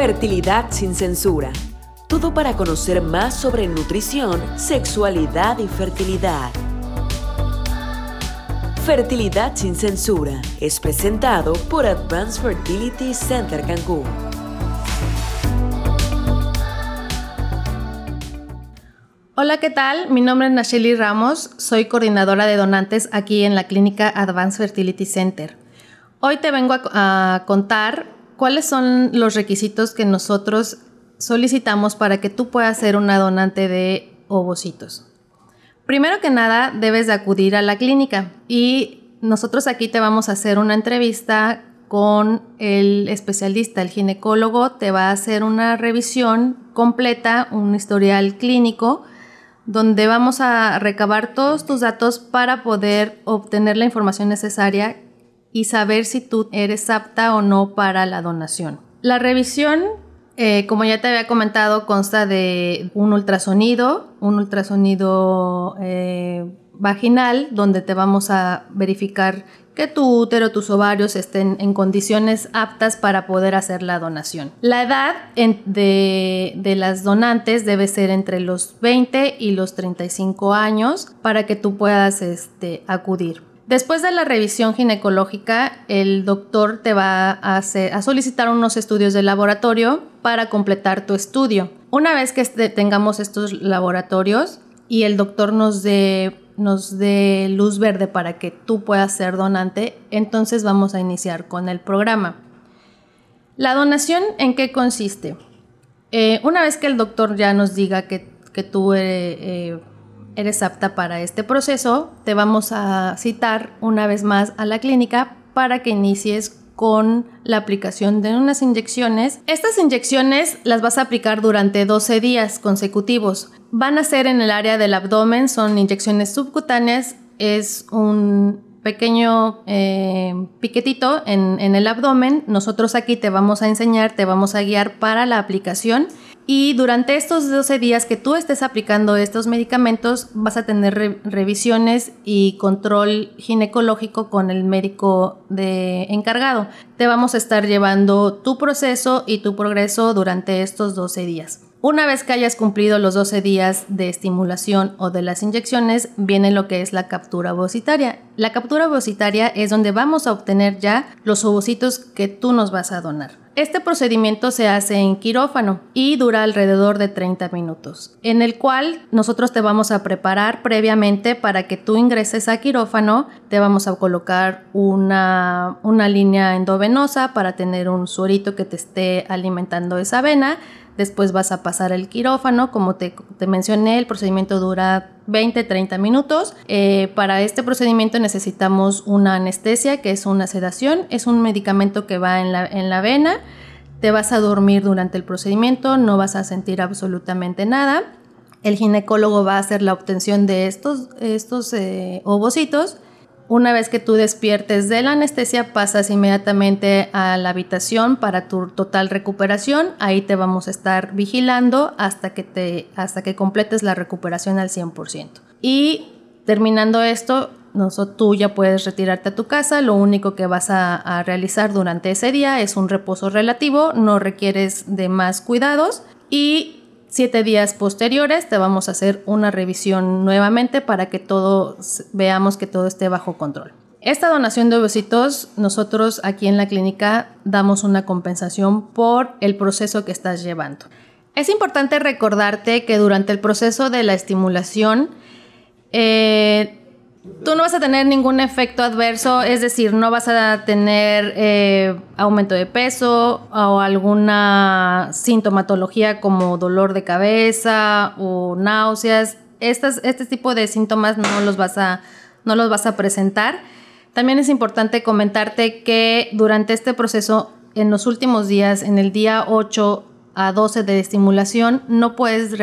Fertilidad sin censura. Todo para conocer más sobre nutrición, sexualidad y fertilidad. Fertilidad sin censura es presentado por Advanced Fertility Center Cancún. Hola, ¿qué tal? Mi nombre es Nacheli Ramos, soy coordinadora de donantes aquí en la clínica Advanced Fertility Center. Hoy te vengo a, a contar cuáles son los requisitos que nosotros solicitamos para que tú puedas ser una donante de ovocitos. Primero que nada, debes de acudir a la clínica y nosotros aquí te vamos a hacer una entrevista con el especialista, el ginecólogo, te va a hacer una revisión completa, un historial clínico, donde vamos a recabar todos tus datos para poder obtener la información necesaria y saber si tú eres apta o no para la donación. La revisión, eh, como ya te había comentado, consta de un ultrasonido, un ultrasonido eh, vaginal, donde te vamos a verificar que tu útero, tus ovarios estén en condiciones aptas para poder hacer la donación. La edad de, las donantes debe ser entre los 20 y los 35 años para que tú puedas este, acudir. Después de la revisión ginecológica, el doctor te va a, solicitar unos estudios de laboratorio para completar tu estudio. Una vez que este, tengamos estos laboratorios y el doctor nos dé, luz verde para que tú puedas ser donante, entonces vamos a iniciar con el programa. La donación, ¿en qué consiste? Eh, una vez que el doctor ya nos diga que, que tú eh, eh, eres apta para este proceso, te vamos a citar una vez más a la clínica para que inicies con la aplicación de unas inyecciones. Estas inyecciones las vas a aplicar durante 12 días consecutivos. Van a ser en el área del abdomen, son inyecciones subcutáneas, es un pequeño eh, piquetito en, en el abdomen. Nosotros aquí te vamos a enseñar, te vamos a guiar para la aplicación y durante estos 12 días que tú estés aplicando estos medicamentos, vas a tener revisiones y control ginecológico con el médico de encargado. Te vamos a estar llevando tu proceso y tu progreso durante estos 12 días. Una vez que hayas cumplido los 12 días de estimulación o de las inyecciones, viene lo que es la captura ovocitaria. La captura ovocitaria es donde vamos a obtener ya los ovocitos que tú nos vas a donar. Este procedimiento se hace en quirófano y dura alrededor de 30 minutos, en el cual nosotros te vamos a preparar previamente para que tú ingreses a quirófano, te vamos a colocar una, una línea endovenosa para tener un suerito que te esté alimentando esa vena, después vas a pasar el quirófano, como te, mencioné, el procedimiento dura 20-30 minutos. Eh, para este procedimiento necesitamos una anestesia, que es una sedación, es un medicamento que va en la, en la vena, te vas a dormir durante el procedimiento, no vas a sentir absolutamente nada. El ginecólogo va a hacer la obtención de estos, estos eh, ovocitos una vez que tú despiertes de la anestesia, pasas inmediatamente a la habitación para tu total recuperación. Ahí te vamos a estar vigilando hasta que, te, hasta que completes la recuperación al 100%. Y terminando esto, tú ya puedes retirarte a tu casa. Lo único que vas a, a realizar durante ese día es un reposo relativo, no requieres de más cuidados. Y siete días posteriores te vamos a hacer una revisión nuevamente para que todo veamos que todo esté bajo control. Esta donación de ovocitos, nosotros aquí en la clínica damos una compensación por el proceso que estás llevando. Es importante recordarte que durante el proceso de la estimulación, eh, Tú no vas a tener ningún efecto adverso, es decir, no vas a tener eh, aumento de peso o alguna sintomatología como dolor de cabeza o náuseas. este tipo de síntomas no los, vas a, no los vas a presentar. También es importante comentarte que durante este proceso, en los últimos días, en el día 8 a 12 de estimulación, no puedes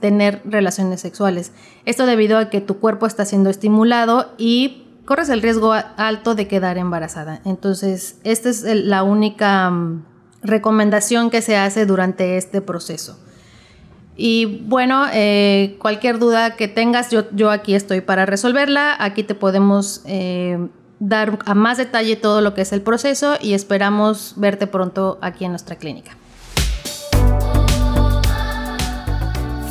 tener relaciones sexuales. Esto debido a que tu cuerpo está siendo estimulado y corres el riesgo alto de quedar embarazada. Entonces, esta es la única mm, recomendación que se hace durante este proceso. Y bueno, eh, cualquier duda que tengas, yo, yo, aquí estoy para resolverla. Aquí te podemos eh, dar a más detalle todo lo que es el proceso y esperamos verte pronto aquí en nuestra clínica.